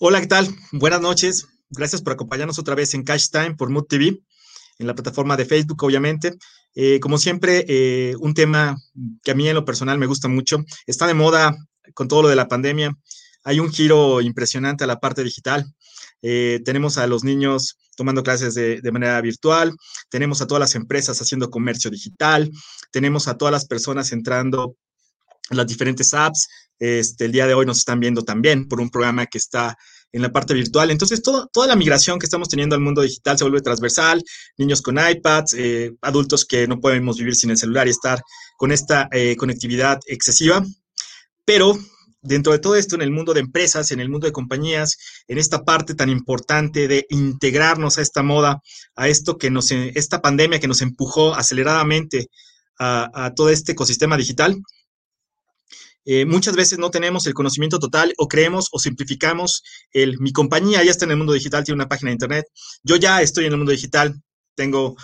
Hola, ¿qué tal? Buenas noches. Gracias por acompañarnos otra vez en Cash Time por Mood TV, en la plataforma de Facebook, obviamente. Eh, como siempre, eh, un tema que a mí en lo personal me gusta mucho. Está de moda con todo lo de la pandemia. Hay un giro impresionante a la parte digital. Eh, tenemos a los niños tomando clases de, de, manera virtual, tenemos a todas las empresas haciendo comercio digital, tenemos a todas las personas entrando en las diferentes apps. Este, el día de hoy nos están viendo también por un programa que está en la parte virtual. Entonces, todo, toda la migración que estamos teniendo al mundo digital se vuelve transversal, niños con iPads, eh, adultos que no podemos vivir sin el celular y estar con esta eh, conectividad excesiva. Pero dentro de todo esto, en el mundo de empresas, en el mundo de compañías, en esta parte tan importante de integrarnos a esta moda, a esto que nos, esta pandemia que nos empujó aceleradamente a, a todo este ecosistema digital, eh, muchas veces no tenemos el conocimiento total o creemos o simplificamos el, mi compañía ya está en el mundo digital, tiene una página de internet, yo ya estoy en el mundo digital, tengo,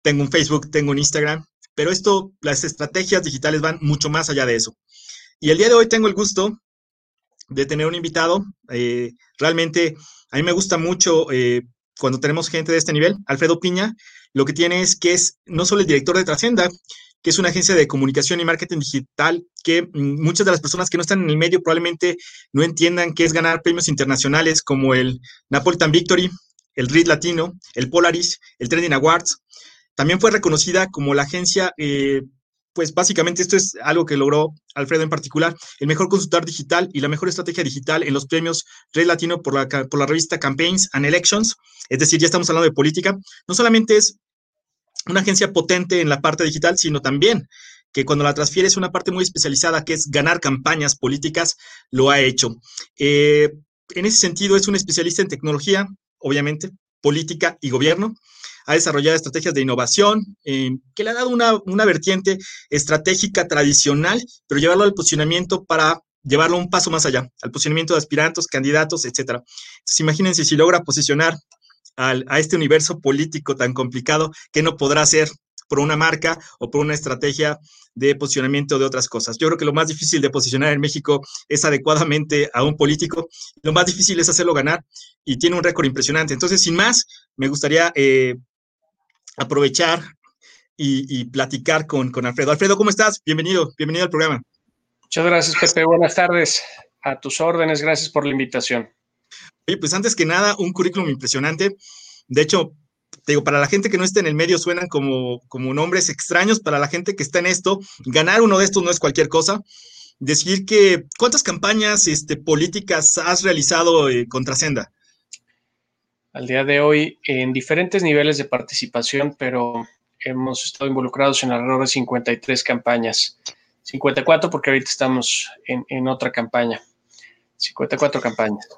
tengo un Facebook, tengo un Instagram, pero esto, las estrategias digitales van mucho más allá de eso. Y el día de hoy tengo el gusto de tener un invitado, eh, realmente a mí me gusta mucho eh, cuando tenemos gente de este nivel, Alfredo Piña, lo que tiene es que es no solo el director de Trascenda, que es una agencia de comunicación y marketing digital que mm, muchas de las personas que no están en el medio probablemente no entiendan qué es ganar premios internacionales como el Napolitan Victory, el RID Latino, el Polaris, el Trending Awards. También fue reconocida como la agencia, eh, pues básicamente esto es algo que logró Alfredo en particular, el mejor consultor digital y la mejor estrategia digital en los premios RID Latino por la, por la revista Campaigns and Elections. Es decir, ya estamos hablando de política. No solamente es una agencia potente en la parte digital, sino también que cuando la transfieres una parte muy especializada, que es ganar campañas políticas, lo ha hecho. Eh, en ese sentido, es un especialista en tecnología, obviamente, política y gobierno. Ha desarrollado estrategias de innovación eh, que le ha dado una, una, vertiente estratégica tradicional, pero llevarlo al posicionamiento para llevarlo un paso más allá, al posicionamiento de aspirantes, candidatos, etc. Entonces, imagínense si logra posicionar a este universo político tan complicado que no podrá ser por una marca o por una estrategia de posicionamiento de otras cosas. Yo creo que lo más difícil de posicionar en México es adecuadamente a un político, lo más difícil es hacerlo ganar y tiene un récord impresionante. Entonces, sin más, me gustaría eh, aprovechar y, y platicar con, con, Alfredo. Alfredo, ¿cómo estás? Bienvenido, bienvenido al programa. Muchas gracias, Pepe. Buenas tardes. A tus órdenes, gracias por la invitación. Oye, pues antes que nada, un currículum impresionante. De hecho, te digo, para la gente que no está en el medio suenan como, como nombres extraños, para la gente que está en esto, ganar uno de estos no es cualquier cosa. Decir que, ¿cuántas campañas este, políticas has realizado eh, contra? Al día de hoy, en diferentes niveles de participación, pero hemos estado involucrados en alrededor de 53 campañas. 54 porque ahorita estamos en, en otra campaña. 54 campañas.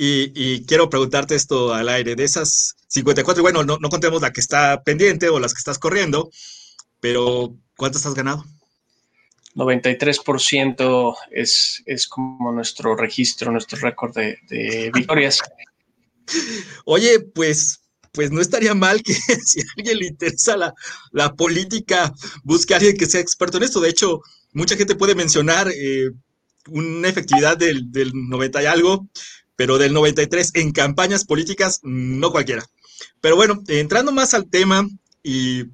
Y, quiero preguntarte esto al aire, de esas 54, bueno, no, no contemos la que está pendiente o las que estás corriendo, pero ¿cuántas has ganado? 93% es, es como nuestro registro, nuestro récord de, de, victorias. Oye, pues, pues no estaría mal que si a alguien le interesa la, la, política, busque a alguien que sea experto en esto. De hecho, mucha gente puede mencionar eh, una efectividad del, del 90 y algo, pero del 93 en campañas políticas, no cualquiera. Pero bueno, entrando más al tema y,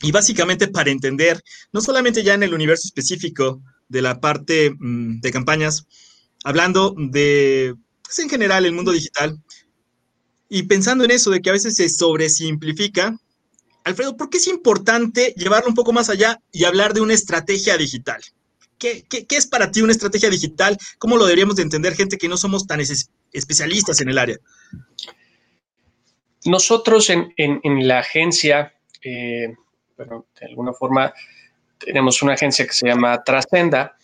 y básicamente para entender, no solamente ya en el universo específico de la parte mmm, de campañas, hablando de, pues en general, el mundo digital, y pensando en eso de que a veces se sobresimplifica, Alfredo, ¿por qué es importante llevarlo un poco más allá y hablar de una estrategia digital? ¿Qué, es para ti una estrategia digital? ¿Cómo lo deberíamos de entender gente que no somos tan es, especialistas en el área? Nosotros en, la agencia, eh, de alguna forma, tenemos una agencia que se llama Trascenda,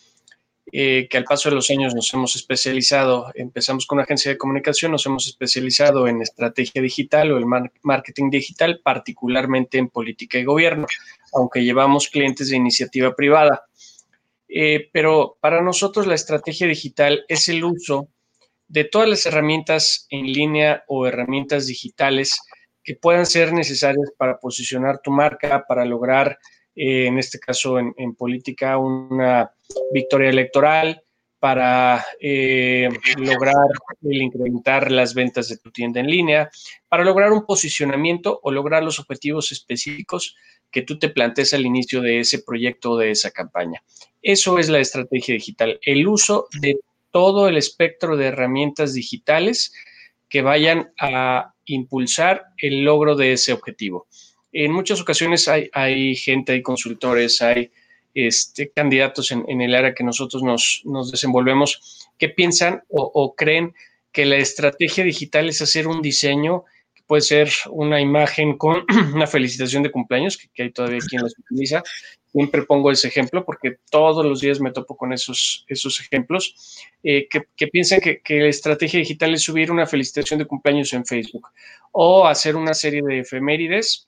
eh, que al paso de los años nos hemos especializado, empezamos con una agencia de comunicación, nos hemos especializado en estrategia digital o el mar marketing digital, particularmente en política y gobierno, aunque llevamos clientes de iniciativa privada. Eh, pero para nosotros la estrategia digital es el uso de todas las herramientas en línea o herramientas digitales que puedan ser necesarias para posicionar tu marca, para lograr, eh, en este caso en, política, una victoria electoral, para eh, lograr el incrementar las ventas de tu tienda en línea, para lograr un posicionamiento o lograr los objetivos específicos que tú te plantees al inicio de ese proyecto o de esa campaña. Eso es la estrategia digital, el uso de todo el espectro de herramientas digitales que vayan a impulsar el logro de ese objetivo. En muchas ocasiones hay, hay gente, hay consultores, hay este, candidatos en, el área que nosotros nos, desenvolvemos que piensan o, creen que la estrategia digital es hacer un diseño que puede ser una imagen con una felicitación de cumpleaños, que, hay todavía quien las utiliza. Siempre pongo ese ejemplo porque todos los días me topo con esos, esos ejemplos, eh, que, piensan que, que la estrategia digital es subir una felicitación de cumpleaños en Facebook o hacer una serie de efemérides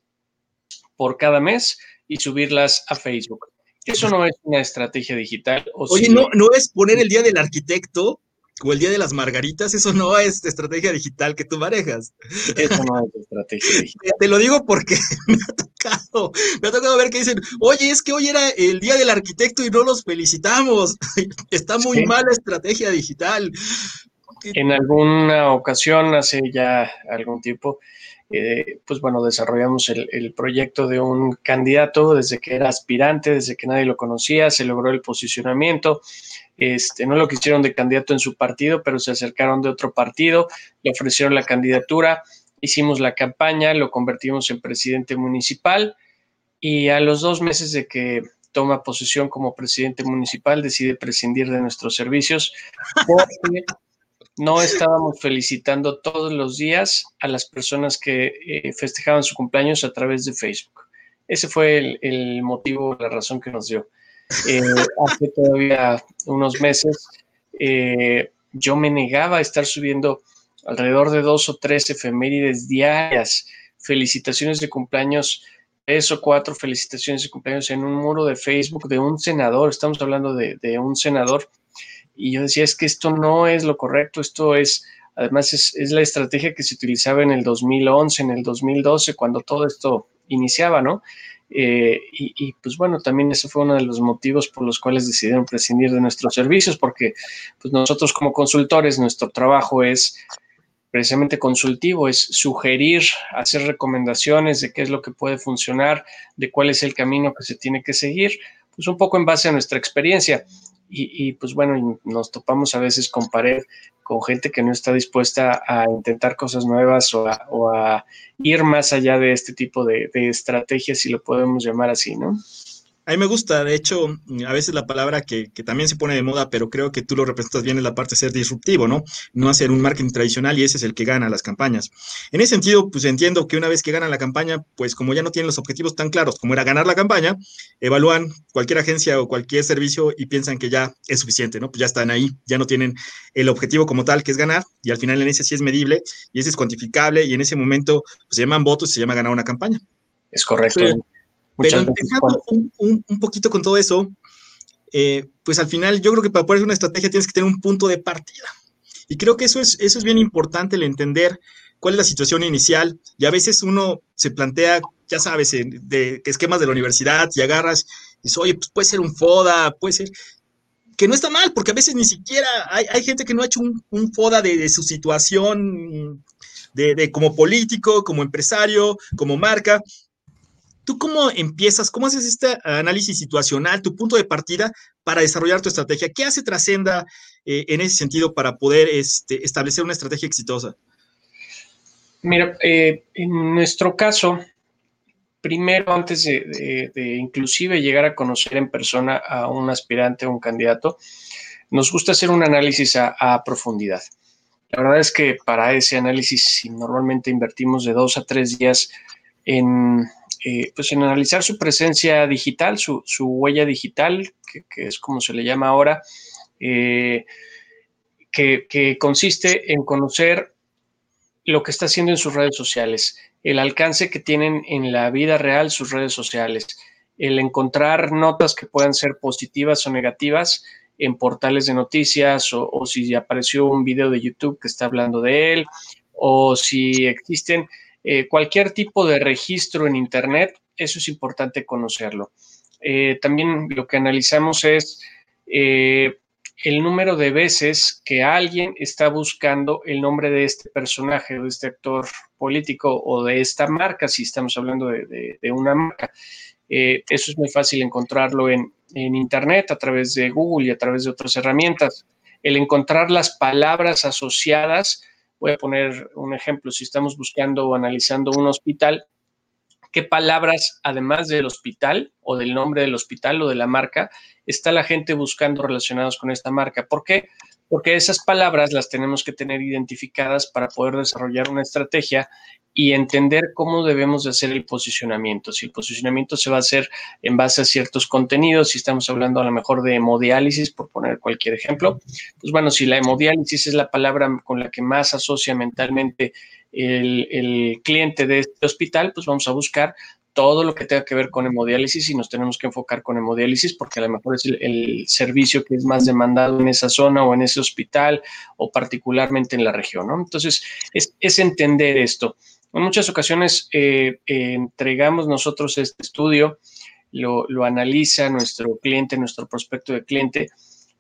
por cada mes y subirlas a Facebook. Eso no es una estrategia digital. Oye, no, no es poner el día del arquitecto o el día de las margaritas, eso no es estrategia digital que tú manejas. Eso no es estrategia digital. Te lo digo porque me ha tocado, me ha tocado ver que dicen, oye, es que hoy era el día del arquitecto y no los felicitamos. Está muy mal la estrategia digital. En alguna ocasión, hace ya algún tiempo, eh, pues bueno, desarrollamos el, proyecto de un candidato desde que era aspirante, desde que nadie lo conocía, se logró el posicionamiento. Este, no lo quisieron de candidato en su partido, pero se acercaron de otro partido, le ofrecieron la candidatura, hicimos la campaña, lo convertimos en presidente municipal y a los dos meses de que toma posesión como presidente municipal decide prescindir de nuestros servicios porque no estábamos felicitando todos los días a las personas que eh, festejaban su cumpleaños a través de Facebook. Ese fue el, motivo, la razón que nos dio. Eh, hace todavía unos meses eh, yo me negaba a estar subiendo alrededor de dos o tres efemérides diarias, felicitaciones de cumpleaños, tres o cuatro felicitaciones de cumpleaños en un muro de Facebook de un senador, estamos hablando de, de un senador y yo decía, es que esto no es lo correcto, esto es, además es, la estrategia que se utilizaba en el 2011, en el 2012, cuando todo esto iniciaba, ¿no? Eh, y, pues bueno, también ese fue uno de los motivos por los cuales decidieron prescindir de nuestros servicios, porque pues nosotros como consultores, nuestro trabajo es precisamente consultivo, es sugerir, hacer recomendaciones de qué es lo que puede funcionar, de cuál es el camino que se tiene que seguir, pues un poco en base a nuestra experiencia y, pues bueno, nos topamos a veces con pared, con gente que no está dispuesta a intentar cosas nuevas o a, ir más allá de este tipo de, de estrategias, si lo podemos llamar así, ¿no? A mí me gusta, de hecho, a veces la palabra que, también se pone de moda, pero creo que tú lo representas bien es la parte de ser disruptivo, ¿no? No hacer un marketing tradicional y ese es el que gana las campañas. En ese sentido, pues entiendo que una vez que ganan la campaña, pues como ya no tienen los objetivos tan claros como era ganar la campaña, evalúan cualquier agencia o cualquier servicio y piensan que ya es suficiente, ¿no? Pues ya están ahí, ya no tienen el objetivo como tal que es ganar y al final en ese sí es medible y ese es cuantificable y en ese momento pues, se llaman votos y se llama ganar una campaña. Es correcto. Pero empezando un, poquito con todo eso, eh, pues al final yo creo que para poder hacer una estrategia tienes que tener un punto de partida. Y creo que eso es, eso es bien importante, el entender cuál es la situación inicial. Y a veces uno se plantea, ya sabes, de, esquemas de la universidad y agarras y dices, oye, pues puede ser un FODA, puede ser, que no está mal, porque a veces ni siquiera hay, gente que no ha hecho un, FODA de, su situación de, de, como político, como empresario, como marca, ¿Tú cómo empiezas, cómo haces este análisis situacional, tu punto de partida para desarrollar tu estrategia? ¿Qué hace Trascenda eh, en ese sentido para poder este, establecer una estrategia exitosa? Mira, eh, en nuestro caso, primero, antes de, inclusive llegar a conocer en persona a un aspirante o un candidato, nos gusta hacer un análisis a, a profundidad. La verdad es que para ese análisis normalmente invertimos de dos a tres días en eh, pues en analizar su presencia digital, su, huella digital, que, es como se le llama ahora, eh, que, consiste en conocer lo que está haciendo en sus redes sociales, el alcance que tienen en la vida real sus redes sociales, el encontrar notas que puedan ser positivas o negativas en portales de noticias o si apareció un video de YouTube que está hablando de él o si existen eh, cualquier tipo de registro en Internet, eso es importante conocerlo. Eh, también lo que analizamos es eh, el número de veces que alguien está buscando el nombre de este personaje, de este actor político o de esta marca, si estamos hablando de, una marca. Eso es muy fácil encontrarlo en, en Internet, a través de Google y a través de otras herramientas. El encontrar las palabras asociadas, voy a poner un ejemplo, si estamos buscando o analizando un hospital, qué palabras, además del hospital o del nombre del hospital o de la marca, está la gente buscando relacionados con esta marca. ¿Por qué? Porque esas palabras las tenemos que tener identificadas para poder desarrollar una estrategia y entender cómo debemos de hacer el posicionamiento. Si el posicionamiento se va a hacer en base a ciertos contenidos, si estamos hablando a lo mejor de hemodiálisis, por poner cualquier ejemplo, pues bueno, si la hemodiálisis es la palabra con la que más asocia mentalmente el, cliente de este hospital, pues vamos a buscar todo lo que tenga que ver con hemodiálisis y nos tenemos que enfocar con hemodiálisis porque a lo mejor es el, servicio que es más demandado en esa zona o en ese hospital o particularmente en la región, ¿no? Entonces, es, entender esto. En muchas ocasiones eh, eh, entregamos nosotros este estudio, lo, analiza nuestro cliente, nuestro prospecto de cliente,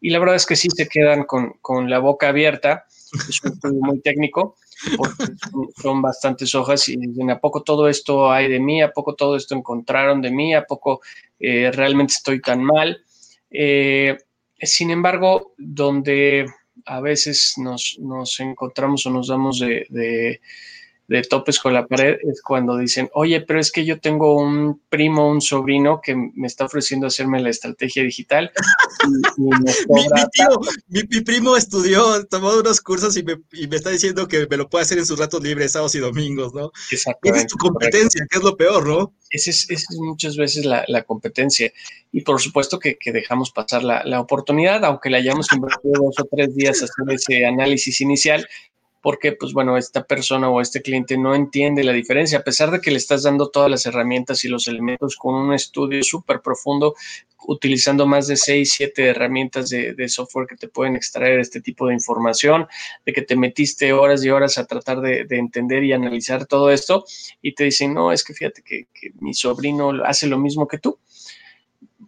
y la verdad es que sí se quedan con, con la boca abierta, es un estudio muy técnico, porque son, bastantes hojas y dicen, ¿a poco todo esto hay de mí? ¿A poco todo esto encontraron de mí? ¿A poco eh, realmente estoy tan mal? Eh, sin embargo, donde a veces nos, encontramos o nos damos de topes con la pared es cuando dicen, oye, pero es que yo tengo un primo, un sobrino que me está ofreciendo hacerme la estrategia digital. mi, primo estudió, tomó unos cursos y me, está diciendo que me lo puede hacer en sus ratos libres, sábados y domingos, ¿no? Esa es tu competencia, que es lo peor, ¿no? Esa es, es, muchas veces la, competencia. Y por supuesto que, dejamos pasar la, la, oportunidad, aunque le hayamos invertido dos o tres días a hacer ese análisis inicial, porque pues bueno, esta persona o este cliente no entiende la diferencia, a pesar de que le estás dando todas las herramientas y los elementos con un estudio súper profundo, utilizando más de 6, 7 herramientas de, software que te pueden extraer este tipo de información, de que te metiste horas y horas a tratar de, entender y analizar todo esto y te dicen, no, es que fíjate que, mi sobrino hace lo mismo que tú.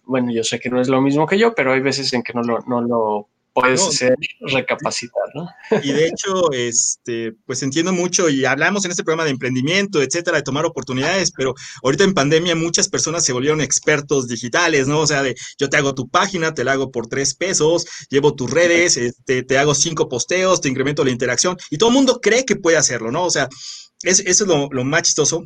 Bueno, yo sé que no es lo mismo que yo, pero hay veces en que no lo, no lo puedes ser recapacitar, ¿no? Y de hecho, este, pues entiendo mucho y hablamos en este programa de emprendimiento, etcétera, de tomar oportunidades, pero ahorita en pandemia muchas personas se volvieron expertos digitales, ¿no? O sea, de yo te hago tu página, te la hago por tres pesos, llevo tus redes, este, te hago cinco posteos, te incremento la interacción y todo el mundo cree que puede hacerlo, ¿no? O sea, eso es lo, lo más chistoso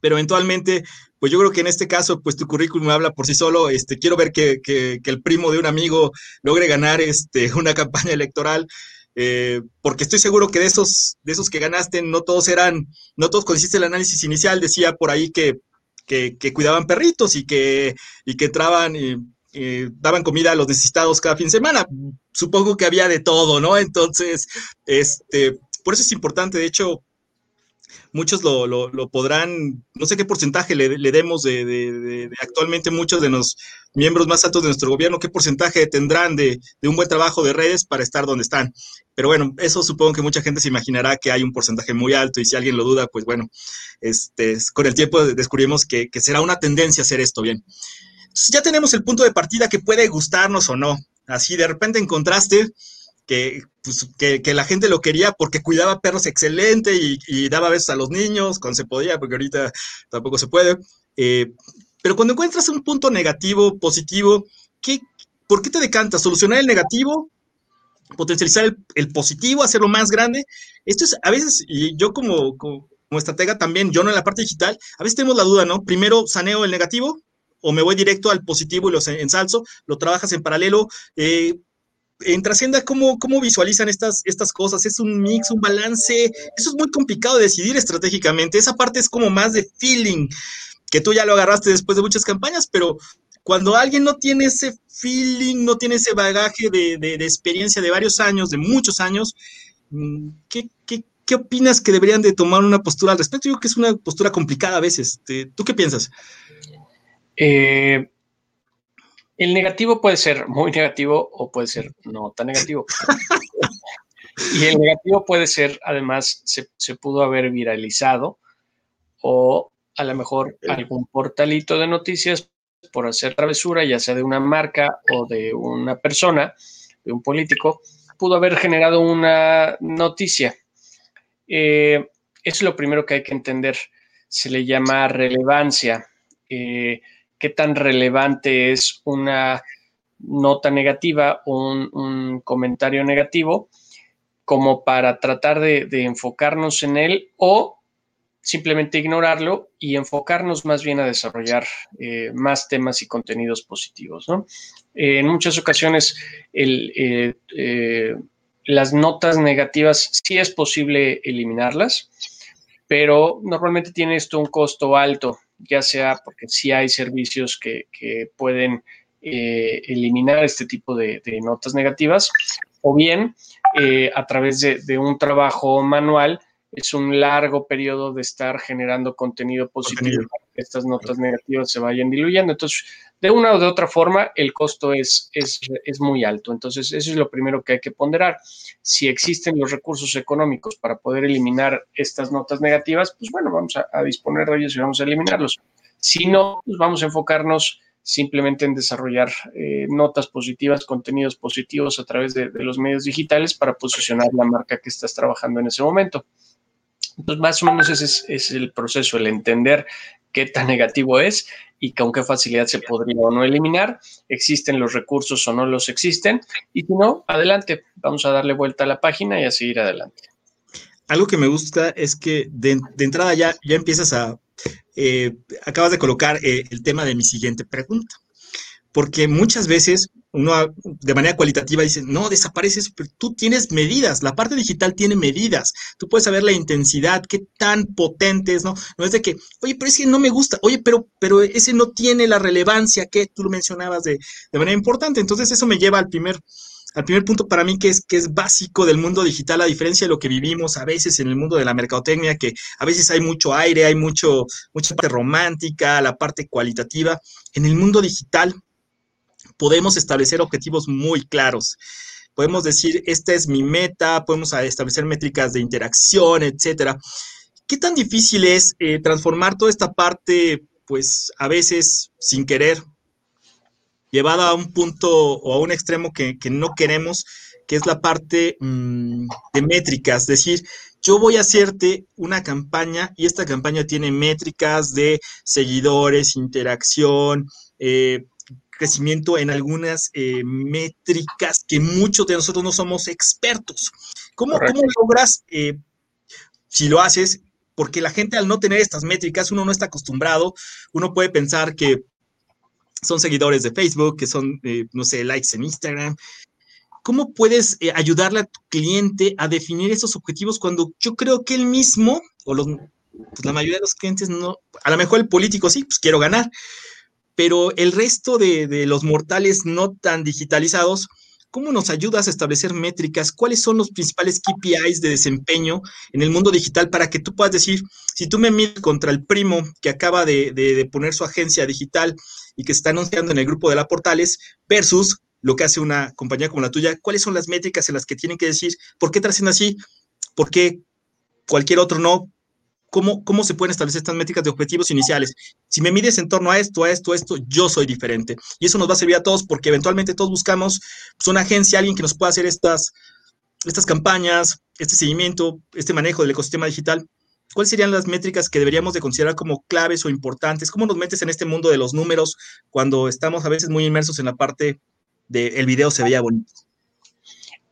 pero eventualmente, pues yo creo que en este caso, pues tu currículum habla por sí solo. Este, quiero ver que, el primo de un amigo logre ganar este, una campaña electoral. Eh, porque estoy seguro que de esos, de esos que ganaste, no todos eran, no todos consiste el análisis inicial, decía por ahí que, que, cuidaban perritos y que, y que entraban y, daban comida a los necesitados cada fin de semana. Supongo que había de todo, ¿no? Entonces, este, por eso es importante, de hecho, muchos lo, lo, podrán, no sé qué porcentaje le, demos de, actualmente muchos de los miembros más altos de nuestro gobierno, qué porcentaje tendrán de, un buen trabajo de redes para estar donde están. Pero bueno, eso supongo que mucha gente se imaginará que hay un porcentaje muy alto y si alguien lo duda, pues bueno, este, con el tiempo descubrimos que, que será una tendencia hacer esto bien. Entonces ya tenemos el punto de partida que puede gustarnos o no. Así de repente encontraste pues, que, que, la gente lo quería porque cuidaba perros excelente y, daba besos a los niños cuando se podía, porque ahorita tampoco se puede. Eh, pero cuando encuentras un punto negativo, positivo, ¿qué, ¿por qué te decantas? ¿Solucionar el negativo? ¿Potencializar el, positivo? ¿Hacerlo más grande? Esto es, a veces, y yo como, como, estratega también, yo no en la parte digital, a veces tenemos la duda, ¿no? Primero saneo el negativo, o me voy directo al positivo y lo ensalzo, lo trabajas en paralelo. Eh, en Trascienda, ¿cómo, ¿cómo, visualizan estas, estas cosas? ¿Es un mix, un balance? Eso es muy complicado de decidir estratégicamente. Esa parte es como más de feeling, que tú ya lo agarraste después de muchas campañas, pero cuando alguien no tiene ese feeling, no tiene ese bagaje de, de, experiencia de varios años, de muchos años, mm, ¿qué, qué, qué opinas que deberían de tomar una postura al respecto? Yo creo que es una postura complicada a veces. ¿Tú qué piensas? Eh, el negativo puede ser muy negativo o puede ser no tan negativo. y el negativo puede ser, además, se, pudo haber viralizado o a lo mejor algún portalito de noticias por hacer travesura, ya sea de una marca o de una persona, un político, pudo haber generado una noticia. Eh, es lo primero que hay que entender. Se le llama relevancia. Eh, ¿Qué tan relevante es una nota negativa o un, comentario negativo como para tratar de, enfocarnos en él o simplemente ignorarlo y enfocarnos más bien a desarrollar eh, más temas y contenidos positivos. en muchas ocasiones el, las notas negativas sí es posible eliminarlas, pero normalmente tiene esto un costo alto, ya sea porque sí hay servicios que, pueden eh, eliminar este tipo de, notas negativas, o bien eh, a través de, un trabajo manual es un largo periodo de estar generando contenido positivo que estas notas negativas se vayan diluyendo. Entonces, de una o de otra forma, el costo es, es, muy alto. Entonces, eso es lo primero que hay que ponderar. Si existen los recursos económicos para poder eliminar estas notas negativas, pues bueno, vamos a, disponer de ellos y vamos a eliminarlos. Si no, pues vamos a enfocarnos simplemente en desarrollar eh, notas positivas, contenidos positivos a través de, los medios digitales para posicionar la marca que estás trabajando en ese momento. Entonces, más o menos ese es, el proceso, el entender qué tan negativo es y con qué facilidad se podría o no eliminar, existen los recursos o no los existen, y si no, adelante, vamos a darle vuelta a la página y a seguir adelante. Algo que me gusta es que de, entrada ya, ya empiezas a, eh, acabas de colocar eh, el tema de mi siguiente pregunta porque muchas veces uno de manera cualitativa dice, no, desaparece eso, pero tú tienes medidas, la parte digital tiene medidas, tú puedes saber la intensidad, qué tan potente es, ¿no? No es de que, oye, pero ese no me gusta, oye, pero, pero ese no tiene la relevancia que tú lo mencionabas de, de manera importante, entonces eso me lleva al primer, al primer punto para mí que es, que es básico del mundo digital, a diferencia de lo que vivimos a veces en el mundo de la mercadotecnia, que a veces hay mucho aire, hay mucho, mucha parte romántica, la parte cualitativa. En el mundo digital, podemos establecer objetivos muy claros. Podemos decir, esta es mi meta, podemos establecer métricas de interacción, etcétera. ¿Qué tan difícil es eh, transformar toda esta parte, pues a veces sin querer, llevada a un punto o a un extremo que, no queremos, que es la parte mm, de métricas? Es decir, yo voy a hacerte una campaña y esta campaña tiene métricas de seguidores, interacción, eh, crecimiento en algunas eh, métricas que muchos de nosotros no somos expertos. ¿Cómo, logras, eh, si lo haces, porque la gente al no tener estas métricas, uno no está acostumbrado, uno puede pensar que son seguidores de Facebook, que son, eh, no sé, likes en Instagram. ¿Cómo puedes ayudarle a tu cliente a definir esos objetivos cuando yo creo que él mismo, o los, pues, la mayoría de los clientes no, a lo mejor el político sí, pues quiero ganar, pero el resto de, los mortales no tan digitalizados, ¿cómo nos ayudas a establecer métricas? ¿Cuáles son los principales KPIs de desempeño en el mundo digital para que tú puedas decir, si tú me mides contra el primo que acaba de, poner su agencia digital y que está anunciando en el grupo de la Portales, versus lo que hace una compañía como la tuya, ¿cuáles son las métricas en las que tienen que decir, ¿por qué están así? ¿Por qué cualquier otro no? ¿Cómo, se pueden establecer estas métricas de objetivos iniciales? Si me mides en torno a esto, a esto, a esto, yo soy diferente. Y eso nos va a servir a todos porque eventualmente todos buscamos pues, una agencia, alguien que nos pueda hacer estas, estas campañas, este seguimiento, este manejo del ecosistema digital. ¿Cuáles serían las métricas que deberíamos de considerar como claves o importantes? ¿Cómo nos metes en este mundo de los números cuando estamos a veces muy inmersos en la parte el video se veía bonito?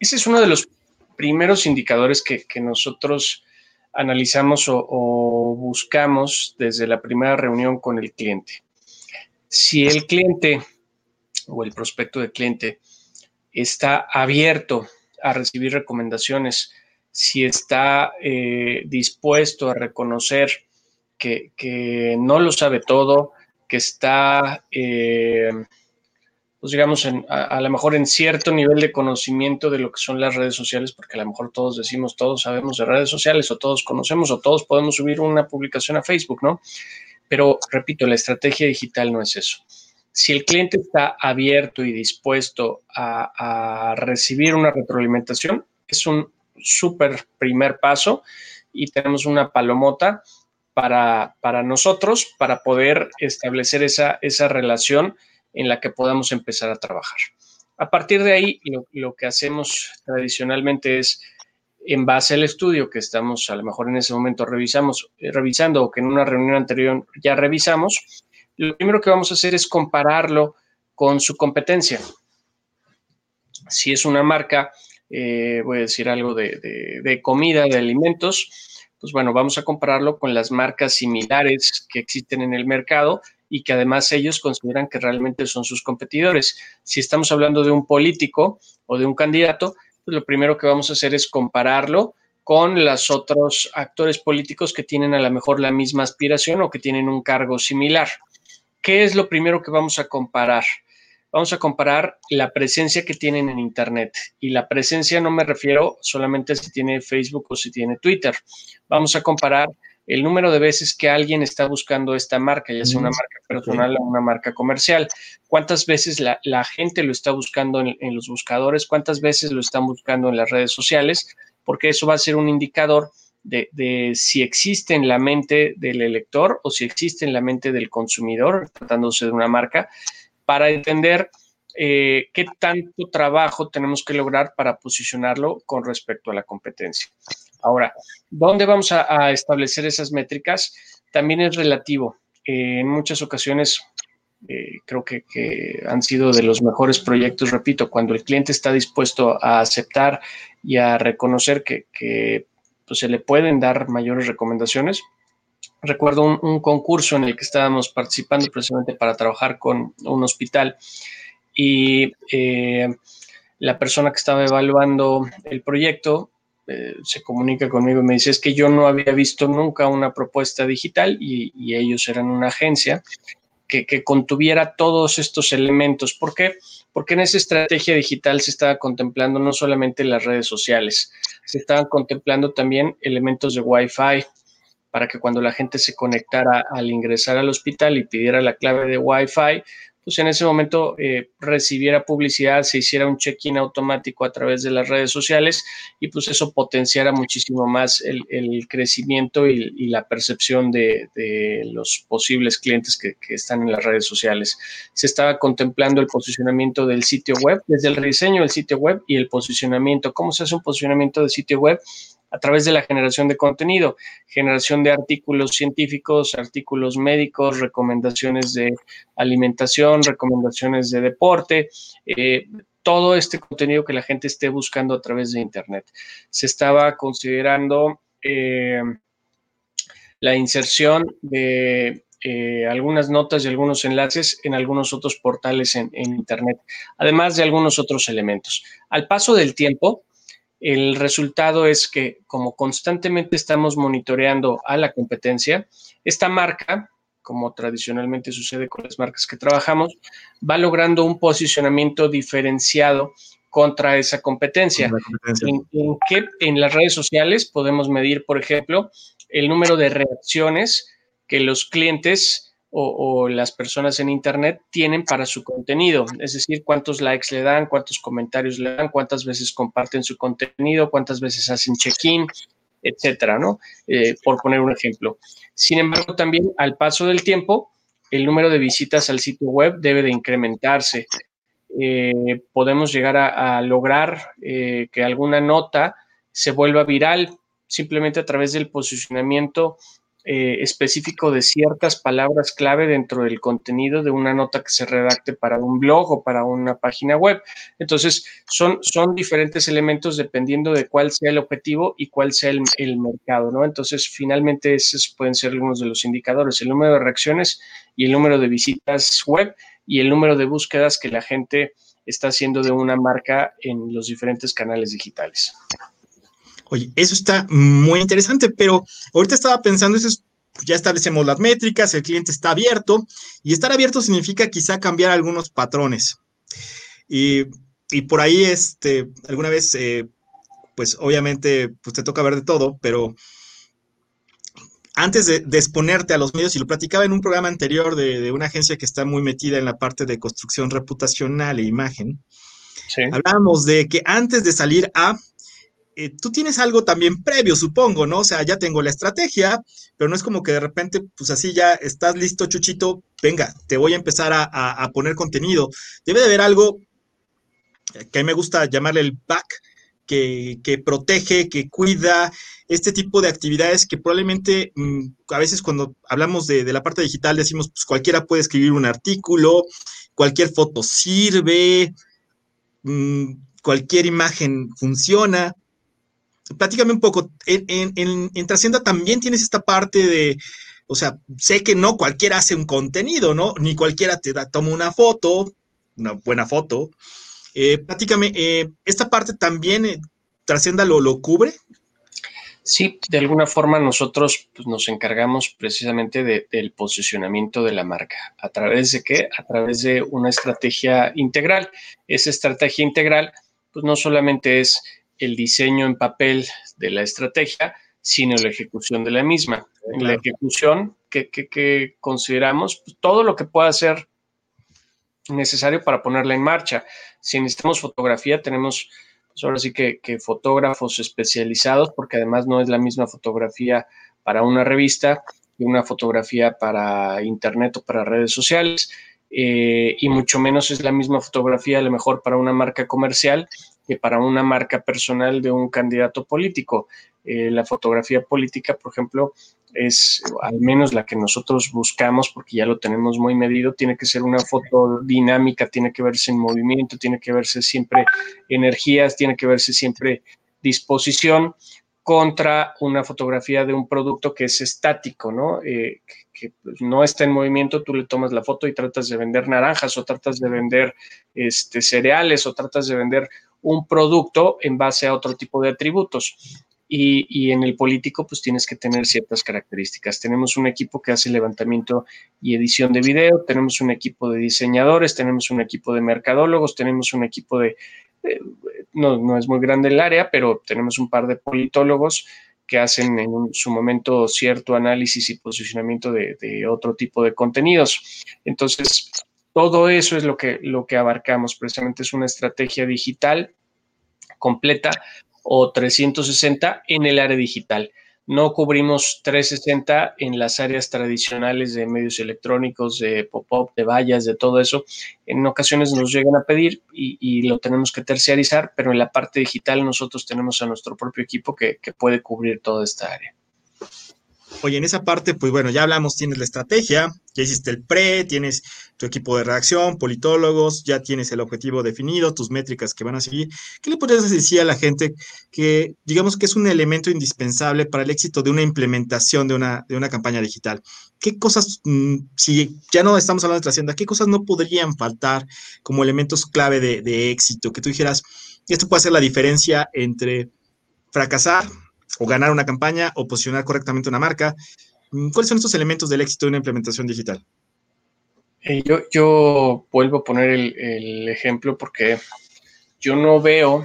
Ese es uno de los primeros indicadores que, que nosotros analizamos o, buscamos desde la primera reunión con el cliente. Si el cliente o el prospecto de cliente está abierto a recibir recomendaciones, si está eh, dispuesto a reconocer que, no lo sabe todo, que está eh, pues digamos, a, lo mejor en cierto nivel de conocimiento de lo que son las redes sociales, porque a lo mejor todos decimos, todos sabemos de redes sociales, o todos conocemos, o todos podemos subir una publicación a Facebook, ¿no? Pero, repito, la estrategia digital no es eso. Si el cliente está abierto y dispuesto a, recibir una retroalimentación, es un súper primer paso y tenemos una palomota para, para nosotros, para poder establecer esa, esa relación en la que podamos empezar a trabajar. A partir de ahí, lo, que hacemos tradicionalmente es, en base al estudio que estamos a lo mejor en ese momento revisamos, eh, revisando o que en una reunión anterior ya revisamos, lo primero que vamos a hacer es compararlo con su competencia. Si es una marca, eh, voy a decir algo de, de comida, de alimentos, pues bueno, vamos a compararlo con las marcas similares que existen en el mercado y que además ellos consideran que realmente son sus competidores. Si estamos hablando de un político o de un candidato, pues lo primero que vamos a hacer es compararlo con los otros actores políticos que tienen a lo mejor la misma aspiración o que tienen un cargo similar. ¿Qué es lo primero que vamos a comparar? Vamos a comparar la presencia que tienen en Internet. Y la presencia no me refiero solamente a si tiene Facebook o si tiene Twitter. Vamos a comparar el número de veces que alguien está buscando esta marca, ya sea una marca personal o una marca comercial. ¿Cuántas veces la, gente lo está buscando en, los buscadores? ¿Cuántas veces lo están buscando en las redes sociales? Porque eso va a ser un indicador de, si existe en la mente del elector o si existe en la mente del consumidor, tratándose de una marca, para entender eh, qué tanto trabajo tenemos que lograr para posicionarlo con respecto a la competencia. Ahora, ¿dónde vamos a, establecer esas métricas? También es relativo. Eh, en muchas ocasiones eh, creo que, han sido de los mejores proyectos, repito, cuando el cliente está dispuesto a aceptar y a reconocer que, pues, se le pueden dar mayores recomendaciones. Recuerdo un, concurso en el que estábamos participando precisamente para trabajar con un hospital y eh, la persona que estaba evaluando el proyecto eh, se comunica conmigo y me dice, es que yo no había visto nunca una propuesta digital y, ellos eran una agencia que, contuviera todos estos elementos. ¿Por qué? Porque en esa estrategia digital se estaba contemplando no solamente las redes sociales, se estaban contemplando también elementos de Wi-Fi para que cuando la gente se conectara al ingresar al hospital y pidiera la clave de Wi-Fi, pues en ese momento eh, recibiera publicidad, se hiciera un check-in automático a través de las redes sociales y pues eso potenciara muchísimo más el, crecimiento y, la percepción de, los posibles clientes que, que, están en las redes sociales. Se estaba contemplando el posicionamiento del sitio web, desde el rediseño del sitio web y el posicionamiento. ¿Cómo se hace un posicionamiento de sitio web? A través de la generación de contenido, generación de artículos científicos, artículos médicos, recomendaciones de alimentación, recomendaciones de deporte, eh, todo este contenido que la gente esté buscando a través de Internet. Se estaba considerando eh, la inserción de eh, algunas notas y algunos enlaces en algunos otros portales en, Internet, además de algunos otros elementos. Al paso del tiempo, el resultado es que como constantemente estamos monitoreando a la competencia, esta marca, como tradicionalmente sucede con las marcas que trabajamos, va logrando un posicionamiento diferenciado contra esa competencia. En, que en las redes sociales podemos medir, por ejemplo, el número de reacciones que los clientes o, las personas en Internet tienen para su contenido, es decir, cuántos likes le dan, cuántos comentarios le dan, cuántas veces comparten su contenido, cuántas veces hacen check-in, etcétera, ¿no? Eh, por poner un ejemplo. Sin embargo, también al paso del tiempo, el número de visitas al sitio web debe de incrementarse. Eh, podemos llegar a, lograr eh, que alguna nota se vuelva viral simplemente a través del posicionamiento eh, específico de ciertas palabras clave dentro del contenido de una nota que se redacte para un blog o para una página web. Entonces, son, son diferentes elementos dependiendo de cuál sea el objetivo y cuál sea el, el mercado, ¿no? Entonces, finalmente, esos pueden ser algunos de los indicadores, el número de reacciones y el número de visitas web y el número de búsquedas que la gente está haciendo de una marca en los diferentes canales digitales. Oye, eso está muy interesante, pero ahorita estaba pensando, eso ya establecemos las métricas, el cliente está abierto, y estar abierto significa quizá cambiar algunos patrones. Y, por ahí, este, alguna vez, eh, pues obviamente, pues te toca ver de todo, pero antes de, exponerte a los medios, y lo platicaba en un programa anterior de, una agencia que está muy metida en la parte de construcción reputacional e imagen, hablábamos de que antes de salir a eh, tú tienes algo también previo, supongo, ¿no? O sea, ya tengo la estrategia, pero no es como que de repente, pues así ya estás listo, Chuchito, venga, te voy a empezar a, poner contenido. Debe de haber algo que a mí me gusta llamarle el back, que, protege, que cuida, este tipo de actividades que probablemente mm, a veces cuando hablamos de, la parte digital decimos, pues cualquiera puede escribir un artículo, cualquier foto sirve, mm, cualquier imagen funciona. Platícame un poco, en, en, Trascienda también tienes esta parte de, o sea, sé que no cualquiera hace un contenido, ¿no? Ni cualquiera te da, toma una foto, una buena foto. Eh, platícame, eh, ¿esta parte también eh, Trascienda lo, lo cubre? Sí, de alguna forma nosotros pues, nos encargamos precisamente del posicionamiento de la marca. ¿A través de qué? A través de una estrategia integral. Esa estrategia integral, pues no solamente es el diseño en papel de la estrategia, sino la ejecución de la misma. En la ejecución, que, consideramos pues, todo lo que pueda ser necesario para ponerla en marcha. Si necesitamos fotografía, tenemos pues ahora sí que, fotógrafos especializados, porque además no es la misma fotografía para una revista que una fotografía para internet o para redes sociales, eh, y mucho menos es la misma fotografía a lo mejor para una marca comercial que para una marca personal de un candidato político. Eh, la fotografía política, por ejemplo, es al menos la que nosotros buscamos, porque ya lo tenemos muy medido, tiene que ser una foto dinámica, tiene que verse en movimiento, tiene que verse siempre energías, tiene que verse siempre disposición contra una fotografía de un producto que es estático, ¿no? Eh, que, no está en movimiento, tú le tomas la foto y tratas de vender naranjas o tratas de vender este, cereales o tratas de vender un producto en base a otro tipo de atributos y, en el político pues tienes que tener ciertas características. Tenemos un equipo que hace levantamiento y edición de video, tenemos un equipo de diseñadores, tenemos un equipo de mercadólogos, tenemos un equipo de, no, no, es muy grande el área, pero tenemos un par de politólogos que hacen en su momento cierto análisis y posicionamiento de, de, otro tipo de contenidos. Entonces, todo eso es lo que, lo que abarcamos. Precisamente es una estrategia digital completa o 360 en el área digital. No cubrimos 360 en las áreas tradicionales de medios electrónicos, de pop-up, de vallas, de todo eso. En ocasiones nos llegan a pedir y, lo tenemos que terciarizar, pero en la parte digital nosotros tenemos a nuestro propio equipo que puede cubrir toda esta área. Oye, en esa parte, pues bueno, ya hablamos, tienes la estrategia, ya hiciste el pre, tienes tu equipo de reacción, politólogos, ya tienes el objetivo definido, tus métricas que van a seguir. ¿Qué le podrías decir a la gente que, digamos que es un elemento indispensable para el éxito de una implementación de una, de una campaña digital? ¿Qué cosas, mm, si ya no estamos hablando de trascienda, qué cosas no podrían faltar como elementos clave de, de éxito? Que tú dijeras, esto puede ser la diferencia entre fracasar o ganar una campaña o posicionar correctamente una marca. Mm, ¿Cuáles son estos elementos del éxito de una implementación digital? Eh, yo, vuelvo a poner el, ejemplo porque yo no veo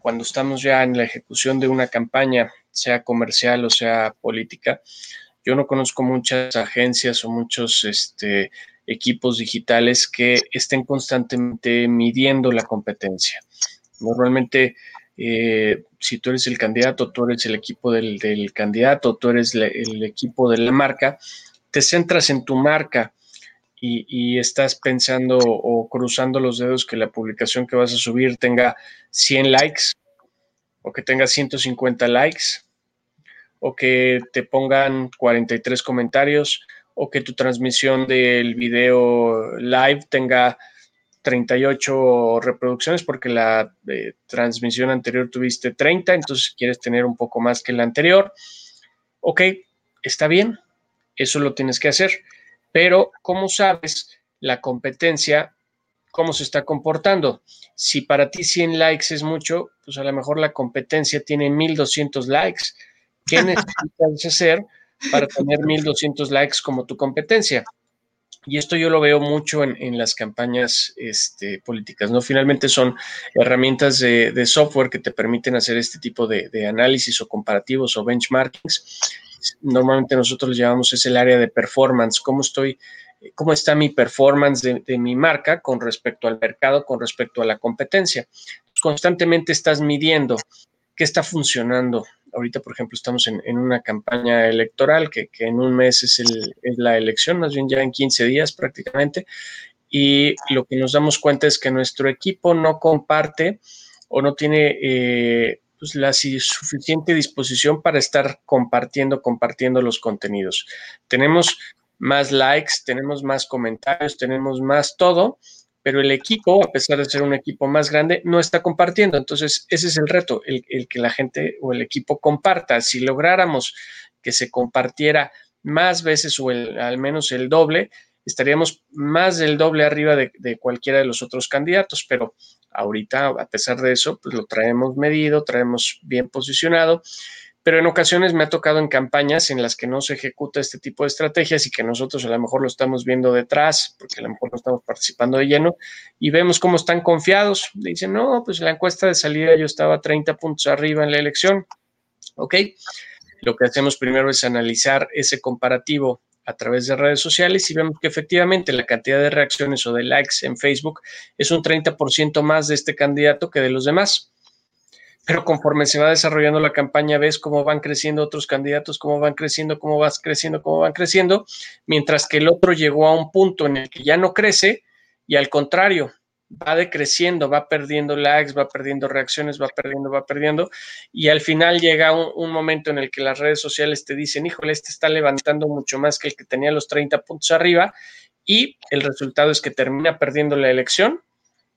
cuando estamos ya en la ejecución de una campaña, sea comercial o sea política, yo no conozco muchas agencias o muchos este, equipos digitales que estén constantemente midiendo la competencia. Normalmente eh, si tú eres el candidato, tú eres el equipo del, candidato, tú eres el equipo de la marca, te centras en tu marca y, estás pensando o cruzando los dedos que la publicación que vas a subir tenga 100 likes o que tenga 150 likes o que te pongan 43 comentarios o que tu transmisión del video live tenga 38 reproducciones porque la eh, transmisión anterior tuviste 30, entonces quieres tener un poco más que la anterior. Ok, está bien, eso lo tienes que hacer, pero ¿cómo sabes la competencia? ¿Cómo se está comportando? Si para ti 100 likes es mucho, pues a lo mejor la competencia tiene 1200 likes. ¿Qué necesitas hacer para tener 1200 likes como tu competencia? Y esto yo lo veo mucho en, las campañas este, políticas, ¿no? Finalmente son herramientas de, software que te permiten hacer este tipo de, análisis o comparativos o benchmarkings. Normalmente nosotros llevamos es el área de performance, cómo estoy, cómo está mi performance de, de mi marca con respecto al mercado, con respecto a la competencia. Constantemente estás midiendo qué está funcionando, ahorita, por ejemplo, estamos en, una campaña electoral que, en un mes es, la elección, más bien ya en 15 días prácticamente. y lo que nos damos cuenta es que nuestro equipo no comparte o no tiene eh, pues, la suficiente disposición para estar compartiendo, compartiendo los contenidos. Tenemos más likes, tenemos más comentarios, tenemos más todo, pero el equipo, a pesar de ser un equipo más grande, no está compartiendo. Entonces, ese es el reto, el, que la gente o el equipo comparta. Si lográramos que se compartiera más veces o al menos el doble, estaríamos más del doble arriba de, de, cualquiera de los otros candidatos, pero ahorita, a pesar de eso, pues lo traemos medido, traemos bien posicionado pero en ocasiones me ha tocado en campañas en las que no se ejecuta este tipo de estrategias y que nosotros a lo mejor lo estamos viendo detrás, porque a lo mejor no estamos participando de lleno, y vemos cómo están confiados. Dicen, no, pues la encuesta de salida yo estaba 30 puntos arriba en la elección. Ok, lo que hacemos primero es analizar ese comparativo a través de redes sociales y vemos que efectivamente la cantidad de reacciones o de likes en Facebook es un 30% más de este candidato que de los demás pero conforme se va desarrollando la campaña, ves cómo van creciendo otros candidatos, cómo van creciendo, cómo vas creciendo, cómo van creciendo, mientras que el otro llegó a un punto en el que ya no crece y al contrario, va decreciendo, va perdiendo likes, va perdiendo reacciones, va perdiendo, va perdiendo, y al final llega un, momento en el que las redes sociales te dicen, híjole, este está levantando mucho más que el que tenía los 30 puntos arriba, y el resultado es que termina perdiendo la elección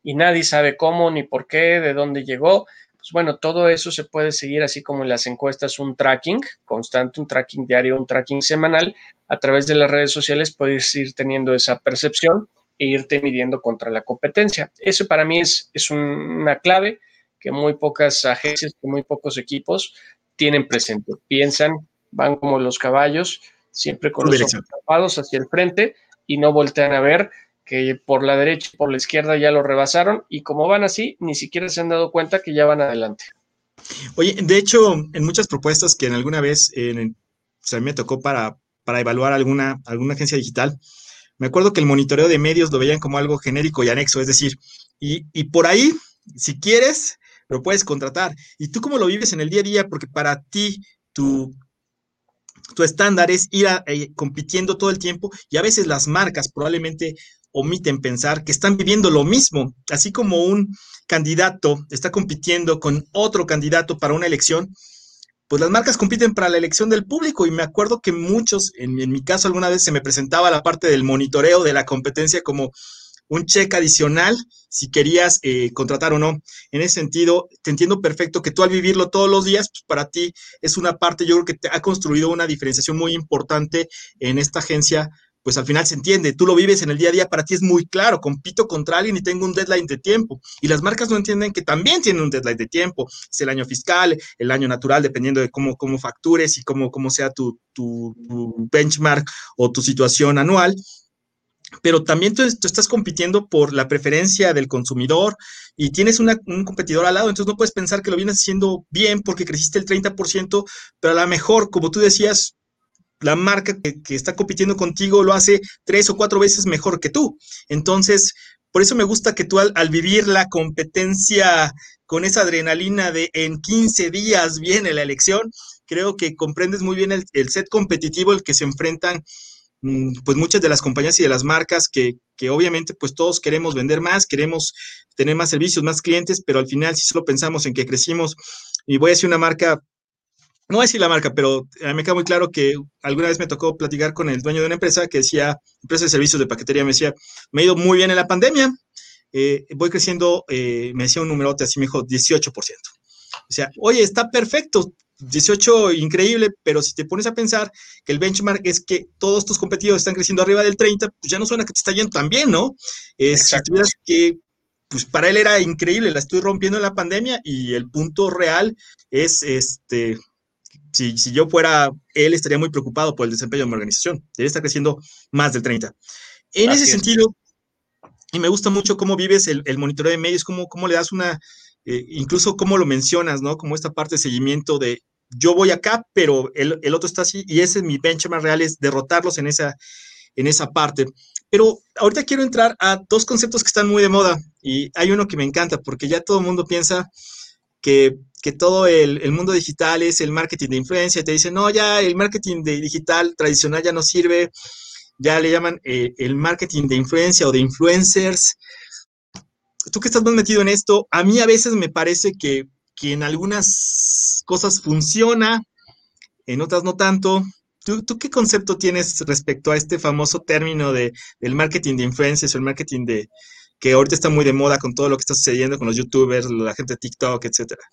y nadie sabe cómo ni por qué, de dónde llegó, pues bueno, todo eso se puede seguir así como en las encuestas, un tracking constante, un tracking diario, un tracking semanal. A través de las redes sociales puedes ir teniendo esa percepción e irte midiendo contra la competencia. Eso para mí es, es una clave que muy pocas agencias, que muy pocos equipos tienen presente. Piensan, van como los caballos, siempre con los ojos tapados hacia el frente y no voltean a ver que por la derecha y por la izquierda ya lo rebasaron y como van así, ni siquiera se han dado cuenta que ya van adelante. Oye, de hecho, en muchas propuestas que en alguna vez en, a mí me tocó para, para evaluar alguna, alguna agencia digital, me acuerdo que el monitoreo de medios lo veían como algo genérico y anexo, es decir, y, y por ahí, si quieres, lo puedes contratar. ¿Y tú cómo lo vives en el día a día? Porque para ti, tu, tu estándar es ir eh, compitiendo todo el tiempo y a veces las marcas probablemente omiten pensar que están viviendo lo mismo, así como un candidato está compitiendo con otro candidato para una elección, pues las marcas compiten para la elección del público. Y me acuerdo que muchos, en, mi caso alguna vez se me presentaba la parte del monitoreo de la competencia como un cheque adicional si querías eh, contratar o no. En ese sentido, te entiendo perfecto que tú al vivirlo todos los días, pues para ti es una parte, yo creo que te ha construido una diferenciación muy importante en esta agencia pues al final se entiende, tú lo vives en el día a día, para ti es muy claro, compito contra alguien y tengo un deadline de tiempo. Y las marcas no entienden que también tienen un deadline de tiempo. Es el año fiscal, el año natural, dependiendo de cómo, cómo factures y cómo, cómo sea tu, tu, benchmark o tu situación anual. Pero también tú, estás compitiendo por la preferencia del consumidor y tienes un competidor al lado, entonces no puedes pensar que lo vienes haciendo bien porque creciste el 30%, pero a lo mejor, como tú decías, la marca que, está compitiendo contigo lo hace tres o cuatro veces mejor que tú. Entonces, por eso me gusta que tú al, vivir la competencia con esa adrenalina de en 15 días viene la elección, creo que comprendes muy bien el, set competitivo el que se enfrentan mm, pues muchas de las compañías y de las marcas que, que, obviamente pues todos queremos vender más, queremos tener más servicios, más clientes, pero al final si solo pensamos en que crecimos, y voy a decir una marca no voy a decir la marca, pero me queda muy claro que alguna vez me tocó platicar con el dueño de una empresa que decía, empresa de servicios de paquetería, me decía, me ha ido muy bien en la pandemia, eh, voy creciendo, eh, me decía un numerote así, me dijo 18%. O sea, oye, está perfecto, 18 increíble, pero si te pones a pensar que el benchmark es que todos tus competidores están creciendo arriba del 30, pues ya no suena que te está yendo tan bien, ¿no? Es, si tuvieras que, pues para él era increíble, la estoy rompiendo en la pandemia y el punto real es, este, si, si, yo fuera él, estaría muy preocupado por el desempeño de mi organización. Debería estar creciendo más del 30. En ese sentido, y me gusta mucho cómo vives el, el monitoreo de medios, cómo, cómo le das una, eh, incluso cómo lo mencionas, ¿no? Como esta parte de seguimiento de yo voy acá, pero el, el, otro está así, y ese es mi benchmark real, es derrotarlos en esa, en esa parte. Pero ahorita quiero entrar a dos conceptos que están muy de moda, y hay uno que me encanta, porque ya todo el mundo piensa que que todo el, mundo digital es el marketing de influencia, te dicen, no, ya el marketing de digital tradicional ya no sirve, ya le llaman eh, el marketing de influencia o de influencers. Tú que estás más metido en esto, a mí a veces me parece que, que en algunas cosas funciona, en otras no tanto. ¿Tú, qué concepto tienes respecto a este famoso término de, del marketing de influencers o el marketing de que ahorita está muy de moda con todo lo que está sucediendo con los youtubers, la gente de TikTok, etcétera?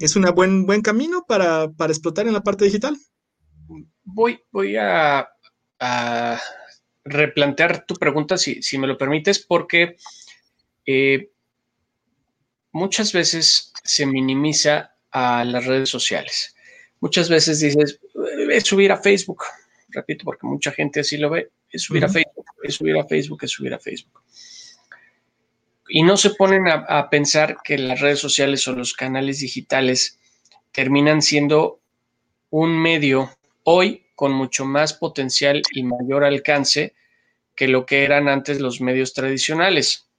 ¿Es un buen, buen camino para, explotar en la parte digital? Voy, voy a, replantear tu pregunta, si, me lo permites, porque eh, muchas veces se minimiza a las redes sociales. Muchas veces dices, es subir a Facebook, repito, porque mucha gente así lo ve, es subir a Facebook, es subir a Facebook, es subir a Facebook. Y no se ponen a, pensar que las redes sociales o los canales digitales terminan siendo un medio hoy con mucho más potencial y mayor alcance que lo que eran antes los medios tradicionales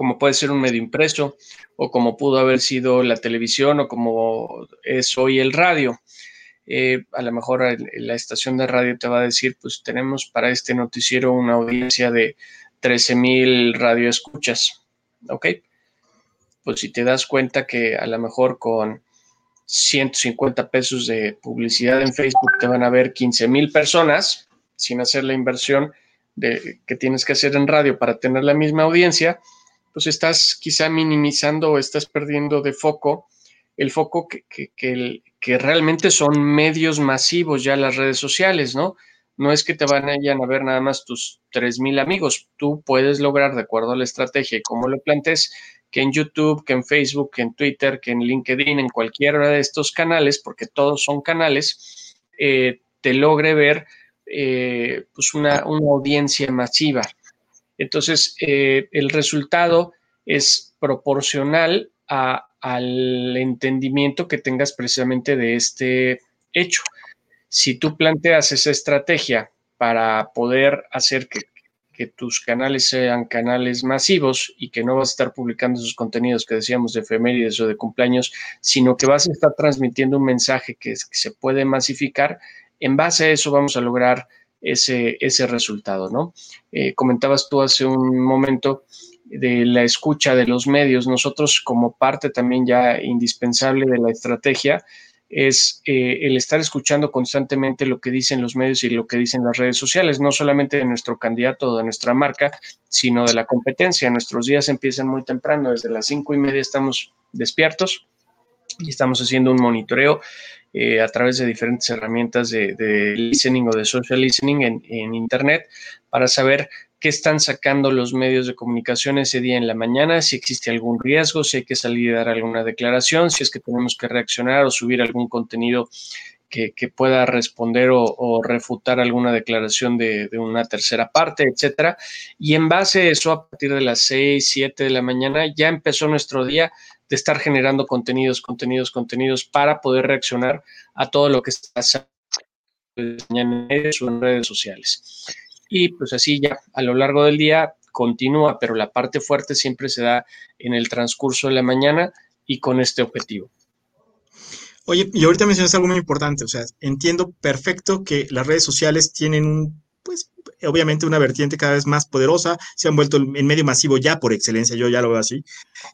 como puede ser un medio impreso o como pudo haber sido la televisión o como es hoy el radio. Eh, a lo mejor la estación de radio te va a decir, pues tenemos para este noticiero una audiencia de 13 mil radioescuchas, ¿ok? Pues si te das cuenta que a lo mejor con 150 pesos de publicidad en Facebook te van a ver 15 mil personas sin hacer la inversión de, que tienes que hacer en radio para tener la misma audiencia, pues estás quizá minimizando o estás perdiendo de foco el foco que, que, realmente son medios masivos ya las redes sociales, ¿no? No es que te vayan a ver nada más tus 3.000 amigos. Tú puedes lograr, de acuerdo a la estrategia y cómo lo plantees, que en YouTube, que en Facebook, que en Twitter, que en LinkedIn, en cualquiera de estos canales, porque todos son canales, eh, te logre ver eh, pues una, una audiencia masiva. Entonces, eh, el resultado es proporcional al entendimiento que tengas precisamente de este hecho. Si tú planteas esa estrategia para poder hacer que, tus canales sean canales masivos y que no vas a estar publicando esos contenidos que decíamos de efemérides o de cumpleaños, sino que vas a estar transmitiendo un mensaje que, se puede masificar, en base a eso vamos a lograr ese, ese resultado, ¿no? Eh, comentabas tú hace un momento de la escucha de los medios. Nosotros como parte también ya indispensable de la estrategia es eh, el estar escuchando constantemente lo que dicen los medios y lo que dicen las redes sociales, no solamente de nuestro candidato o de nuestra marca, sino de la competencia. Nuestros días empiezan muy temprano, desde las cinco y media estamos despiertos y estamos haciendo un monitoreo eh, a través de diferentes herramientas de, listening o de social listening en, en, Internet para saber qué están sacando los medios de comunicación ese día en la mañana, si existe algún riesgo, si hay que salir a dar alguna declaración, si es que tenemos que reaccionar o subir algún contenido que, pueda responder o, refutar alguna declaración de, una tercera parte, etcétera. Y en base a eso, a partir de las 6, 7 de la mañana, ya empezó nuestro día de estar generando contenidos, contenidos, contenidos para poder reaccionar a todo lo que está pasando en redes sociales. Y pues así ya a lo largo del día continúa, pero la parte fuerte siempre se da en el transcurso de la mañana y con este objetivo. Oye, y ahorita mencionas algo muy importante, o sea, entiendo perfecto que las redes sociales tienen un, pues, obviamente una vertiente cada vez más poderosa, se han vuelto en medio masivo ya por excelencia, yo ya lo veo así.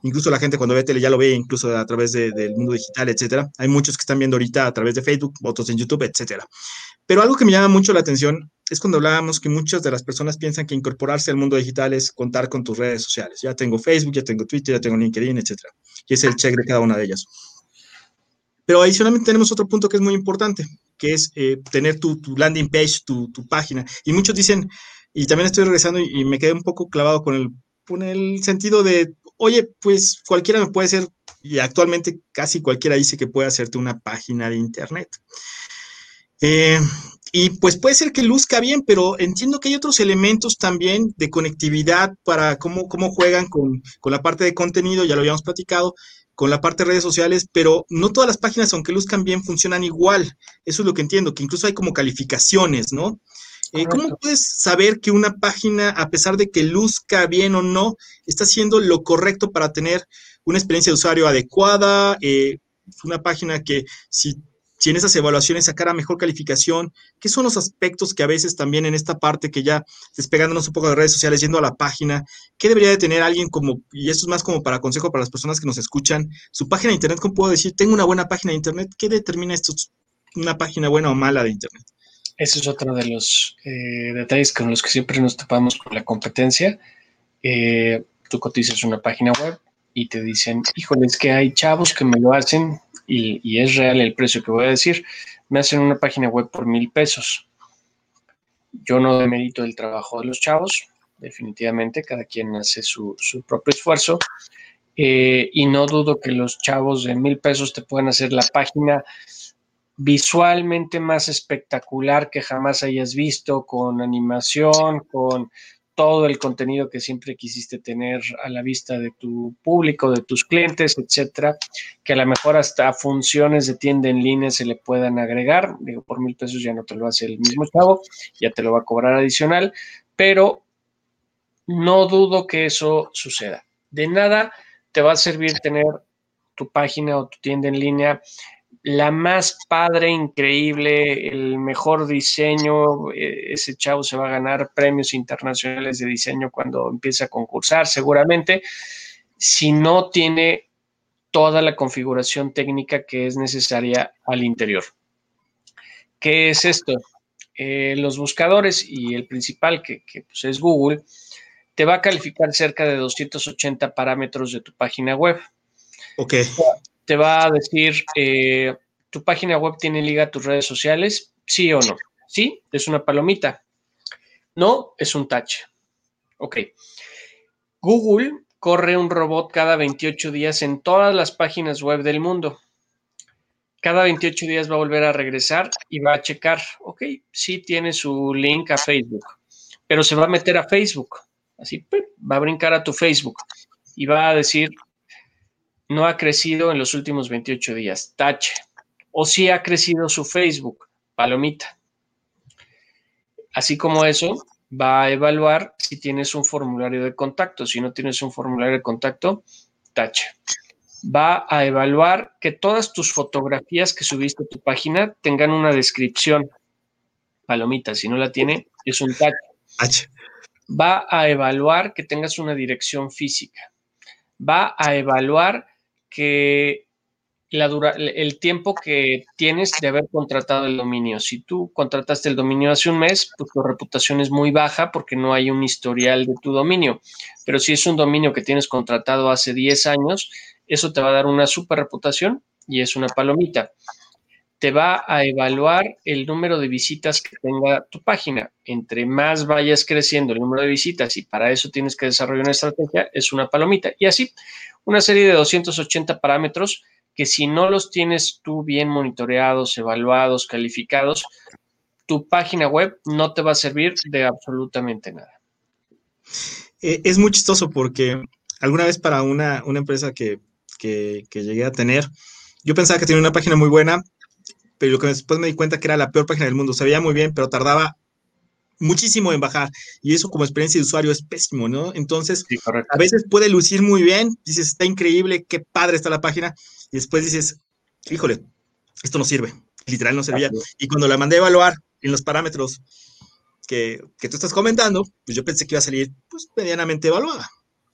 Incluso la gente cuando ve tele ya lo ve, incluso a través del mundo digital, etcétera. Hay muchos que están viendo ahorita a través de Facebook, otros en YouTube, etcétera. Pero algo que me llama mucho la atención es cuando hablábamos que muchas de las personas piensan que incorporarse al mundo digital es contar con tus redes sociales. Ya tengo Facebook, ya tengo Twitter, ya tengo LinkedIn, etcétera. Y es el check de cada una de ellas. Pero adicionalmente tenemos otro punto que es muy importante, que es eh, tener tu, landing page, tu, página. Y muchos dicen, y también estoy regresando y, me quedé un poco clavado con el, con el sentido de, oye, pues cualquiera me puede hacer, y actualmente casi cualquiera dice que puede hacerte una página de internet. Eh, y pues puede ser que luzca bien, pero entiendo que hay otros elementos también de conectividad para cómo, cómo juegan con, con la parte de contenido, ya lo habíamos platicado, con la parte de redes sociales, pero no todas las páginas, aunque luzcan bien, funcionan igual. Eso es lo que entiendo, que incluso hay como calificaciones, ¿no? Eh, ¿Cómo puedes saber que una página, a pesar de que luzca bien o no, está haciendo lo correcto para tener una experiencia de usuario adecuada? Eh, una página que si si en esas evaluaciones sacara mejor calificación, ¿qué son los aspectos que a veces también en esta parte que ya despegándonos un poco de redes sociales, yendo a la página, qué debería de tener alguien como, y esto es más como para consejo para las personas que nos escuchan, su página de internet, ¿cómo puedo decir? Tengo una buena página de internet, ¿qué determina esto, una página buena o mala de internet? Ese es otro de los eh, detalles con los que siempre nos topamos con la competencia. Eh, tú cotizas una página web y te dicen, híjole, es que hay chavos que me lo hacen y, es real el precio que voy a decir, me hacen una página web por mil pesos. Yo no demerito el trabajo de los chavos, definitivamente, cada quien hace su, propio esfuerzo. Eh, y no dudo que los chavos de mil pesos te puedan hacer la página visualmente más espectacular que jamás hayas visto, con animación, con todo el contenido que siempre quisiste tener a la vista de tu público, de tus clientes, etcétera, que a lo mejor hasta funciones de tienda en línea se le puedan agregar. Digo, por mil pesos ya no te lo hace el mismo chavo, ya te lo va a cobrar adicional, pero no dudo que eso suceda. De nada te va a servir tener tu página o tu tienda en línea la más padre, increíble, el mejor diseño. Eh, ese chavo se va a ganar premios internacionales de diseño cuando empiece a concursar, seguramente, si no tiene toda la configuración técnica que es necesaria al interior. ¿Qué es esto? Eh, los buscadores y el principal, que, pues, es Google, te va a calificar cerca de 280 parámetros de tu página web. Ok te va a decir, eh, ¿tu página web tiene liga a tus redes sociales? Sí o no. Sí, es una palomita. No, es un touch. Ok. Google corre un robot cada 28 días en todas las páginas web del mundo. Cada 28 días va a volver a regresar y va a checar, ok, sí tiene su link a Facebook, pero se va a meter a Facebook. Así, va a brincar a tu Facebook y va a decir, no ha crecido en los últimos 28 días. Tache. O si ha crecido su Facebook. Palomita. Así como eso, va a evaluar si tienes un formulario de contacto. Si no tienes un formulario de contacto, tache. Va a evaluar que todas tus fotografías que subiste a tu página tengan una descripción. Palomita, si no la tiene, es un tache. Va a evaluar que tengas una dirección física. Va a evaluar que la dura, el tiempo que tienes de haber contratado el dominio. Si tú contrataste el dominio hace un mes, pues tu reputación es muy baja porque no hay un historial de tu dominio. Pero si es un dominio que tienes contratado hace 10 años, eso te va a dar una super reputación y es una palomita. Te va a evaluar el número de visitas que tenga tu página. Entre más vayas creciendo el número de visitas y para eso tienes que desarrollar una estrategia, es una palomita. Y así, una serie de 280 parámetros que si no los tienes tú bien monitoreados, evaluados, calificados, tu página web no te va a servir de absolutamente nada. Eh, es muy chistoso porque alguna vez para una, empresa que, que, llegué a tener, yo pensaba que tenía una página muy buena, pero lo que después me di cuenta que era la peor página del mundo. Se veía muy bien, pero tardaba muchísimo en bajar y eso como experiencia de usuario es pésimo, ¿no? Entonces, a veces puede lucir muy bien, dices, está increíble, qué padre está la página y después dices, híjole, esto no sirve, literal no servía. Y cuando la mandé a evaluar en los parámetros que, que tú estás comentando, pues yo pensé que iba a salir pues medianamente evaluada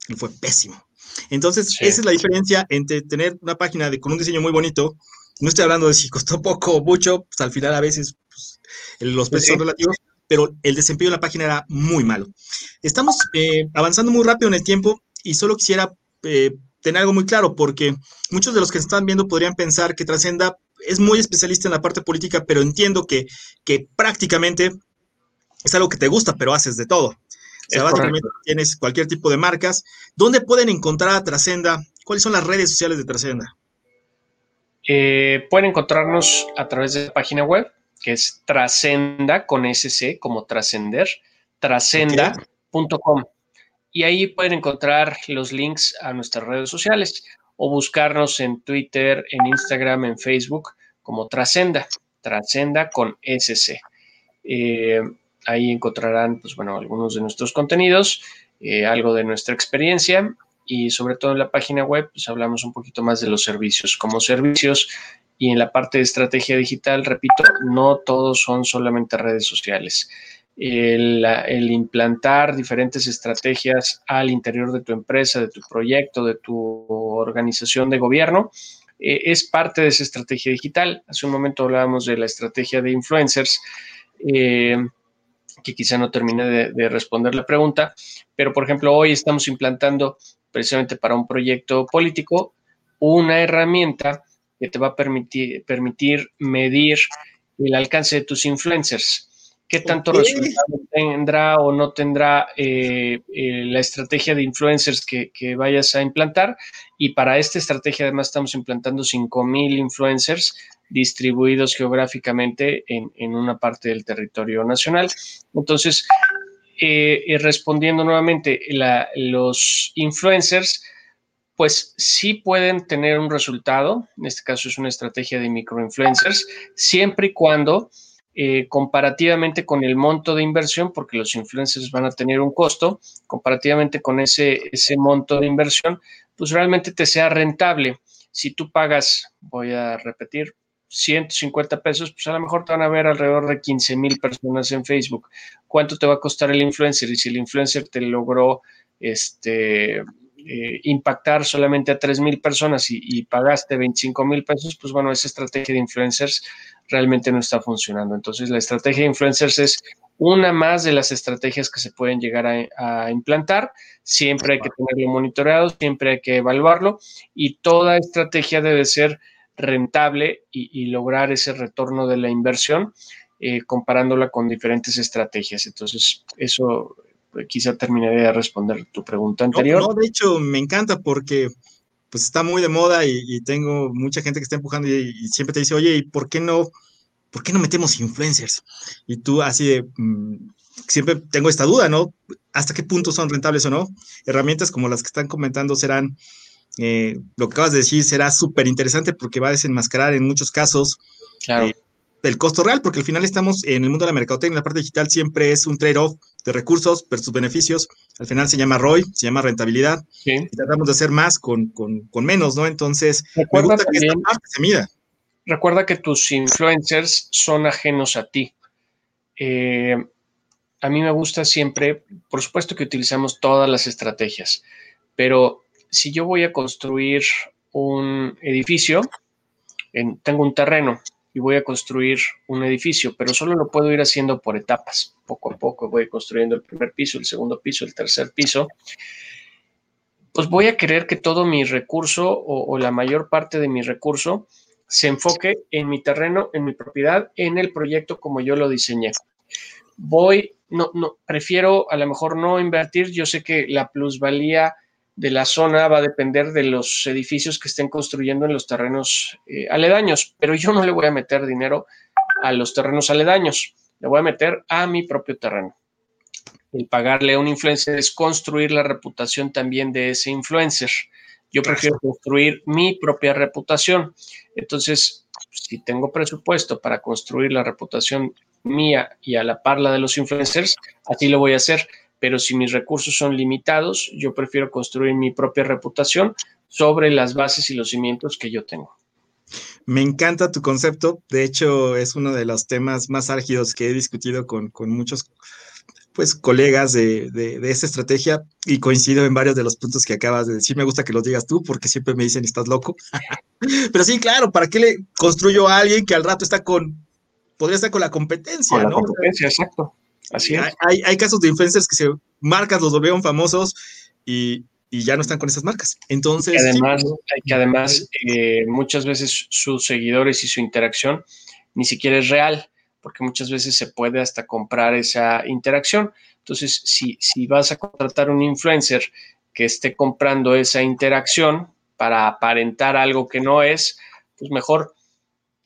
y fue pésimo. Entonces, esa es la diferencia entre tener una página de, con un diseño muy bonito, no estoy hablando de si costó poco o mucho, pues al final a veces pues, los precios son relativos, pero el desempeño de la página era muy malo. Estamos eh, avanzando muy rápido en el tiempo y solo quisiera eh, tener algo muy claro, porque muchos de los que están viendo podrían pensar que Trascenda es muy especialista en la parte política, pero entiendo que, que prácticamente es algo que te gusta, pero haces de todo. O sea, básicamente tienes cualquier tipo de marcas. ¿Dónde pueden encontrar a Trascenda? ¿Cuáles son las redes sociales de Trascenda? Eh, pueden encontrarnos a través de la página web, que es trascenda con SC como trascender, trascenda.com. Y ahí pueden encontrar los links a nuestras redes sociales o buscarnos en Twitter, en Instagram, en Facebook como Trascenda, Trascenda con SC. Eh, ahí encontrarán, pues bueno, algunos de nuestros contenidos, eh, algo de nuestra experiencia y sobre todo en la página web, pues hablamos un poquito más de los servicios, como servicios Y en la parte de estrategia digital, repito, no todos son solamente redes sociales. El, implantar diferentes estrategias al interior de tu empresa, de tu proyecto, de tu organización de gobierno, eh, es parte de esa estrategia digital. Hace un momento hablábamos de la estrategia de influencers, eh, que quizá no termine de, responder la pregunta, pero por ejemplo, hoy estamos implantando precisamente para un proyecto político una herramienta que te va a permitir, permitir medir el alcance de tus influencers. Qué tanto resultado tendrá o no tendrá eh, eh, la estrategia de influencers que, vayas a implantar. Y para esta estrategia además estamos implantando 5.000 influencers distribuidos geográficamente en, una parte del territorio nacional. Entonces, eh, respondiendo nuevamente, los influencers pues sí pueden tener un resultado, en este caso es una estrategia de microinfluencers, siempre y cuando eh, comparativamente con el monto de inversión, porque los influencers van a tener un costo, comparativamente con ese, ese monto de inversión, pues realmente te sea rentable. Si tú pagas, voy a repetir, 150 pesos, pues a lo mejor te van a ver alrededor de 15 mil personas en Facebook. ¿Cuánto te va a costar el influencer? Y si el influencer te logró este, eh, impactar solamente a 3 mil personas y, y, pagaste 25 mil pesos, pues bueno, esa estrategia de influencers realmente no está funcionando. Entonces, la estrategia de influencers es una más de las estrategias que se pueden llegar a, implantar. Siempre hay que tenerlo monitoreado, siempre hay que evaluarlo y toda estrategia debe ser rentable y, lograr ese retorno de la inversión eh, comparándola con diferentes estrategias. Entonces, eso eh, quizá terminaré de responder tu pregunta anterior. No, de hecho, me encanta porque pues está muy de moda y, tengo mucha gente que está empujando y, siempre te dice, oye, ¿y por qué no, por qué no metemos influencers? Y tú así de, mm, siempre tengo esta duda, ¿no? ¿Hasta qué punto son rentables o no? Herramientas como las que están comentando serán, eh, lo que acabas de decir será súper interesante porque va a desenmascarar en muchos casos claro. Eh, el costo real, porque al final estamos en el mundo de la mercadotecnia, la parte digital siempre es un trade-off de recursos versus beneficios. Al final se llama ROI, se llama rentabilidad. Y tratamos de hacer más con, con, con menos, ¿no? Entonces, recuerda que esta parte se mida. Recuerda que tus influencers son ajenos a ti. Eh, a mí me gusta siempre, por supuesto que utilizamos todas las estrategias, pero si yo voy a construir un edificio, en, tengo un terreno, y voy a construir un edificio, pero solo lo puedo ir haciendo por etapas. Poco a poco voy construyendo el primer piso, el segundo piso, el tercer piso. Pues voy a querer que todo mi recurso o, la mayor parte de mi recurso se enfoque en mi terreno, en mi propiedad, en el proyecto como yo lo diseñé. Voy, no, no, prefiero a lo mejor no invertir. Yo sé que la plusvalía de la zona va a depender de los edificios que estén construyendo en los terrenos eh, aledaños, pero yo no le voy a meter dinero a los terrenos aledaños, le voy a meter a mi propio terreno. El pagarle a un influencer es construir la reputación también de ese influencer. Yo prefiero construir mi propia reputación. Entonces, si tengo presupuesto para construir la reputación mía y a la par la de los influencers, así lo voy a hacer pero si mis recursos son limitados, yo prefiero construir mi propia reputación sobre las bases y los cimientos que yo tengo. Me encanta tu concepto. De hecho, es uno de los temas más álgidos que he discutido con, muchos pues, colegas de, de, esta estrategia y coincido en varios de los puntos que acabas de decir. Me gusta que los digas tú porque siempre me dicen, estás loco. Pero sí, claro, ¿para qué le construyo a alguien que al rato está con, podría estar con la competencia? Con la competencia, exacto. Así Hay, casos de influencers que se marcas los volvieron famosos y, ya no están con esas marcas. Entonces. además, que además eh, muchas veces sus seguidores y su interacción ni siquiera es real, porque muchas veces se puede hasta comprar esa interacción. Entonces, si, si vas a contratar un influencer que esté comprando esa interacción para aparentar algo que no es, pues mejor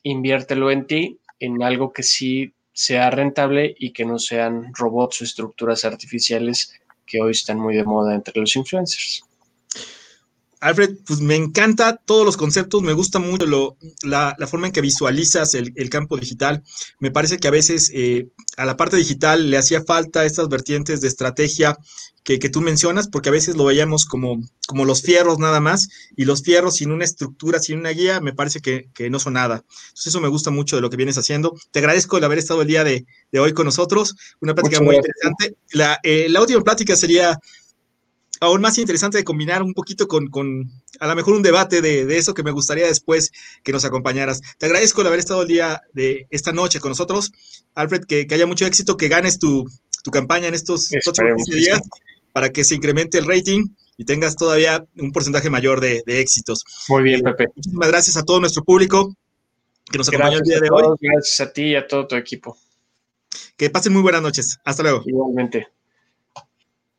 inviértelo en ti, en algo que sí sea rentable y que no sean robots o estructuras artificiales que hoy están muy de moda entre los influencers. Alfred, pues me encanta todos los conceptos, me gusta mucho lo, la, forma en que visualizas el, campo digital. Me parece que a veces eh, a la parte digital le hacía falta estas vertientes de estrategia que, tú mencionas, porque a veces lo veíamos como, como los fierros nada más, y los fierros sin una estructura, sin una guía, me parece que, no son nada. Entonces eso me gusta mucho de lo que vienes haciendo. Te agradezco el haber estado el día de, hoy con nosotros, una plática muy interesante. La, eh, la última plática sería aún más interesante de combinar un poquito con, a lo mejor un debate de, eso que me gustaría después que nos acompañaras. Te agradezco el haber estado el día de esta noche con nosotros. Alfred, que, haya mucho éxito, que ganes tu, campaña en estos próximos días para que se incremente el rating y tengas todavía un porcentaje mayor de, éxitos. Muy bien, eh, Pepe. Muchísimas gracias a todo nuestro público que nos acompañó el día de hoy. Gracias a ti y a todo tu equipo. Que pasen muy buenas noches. Hasta luego. Igualmente.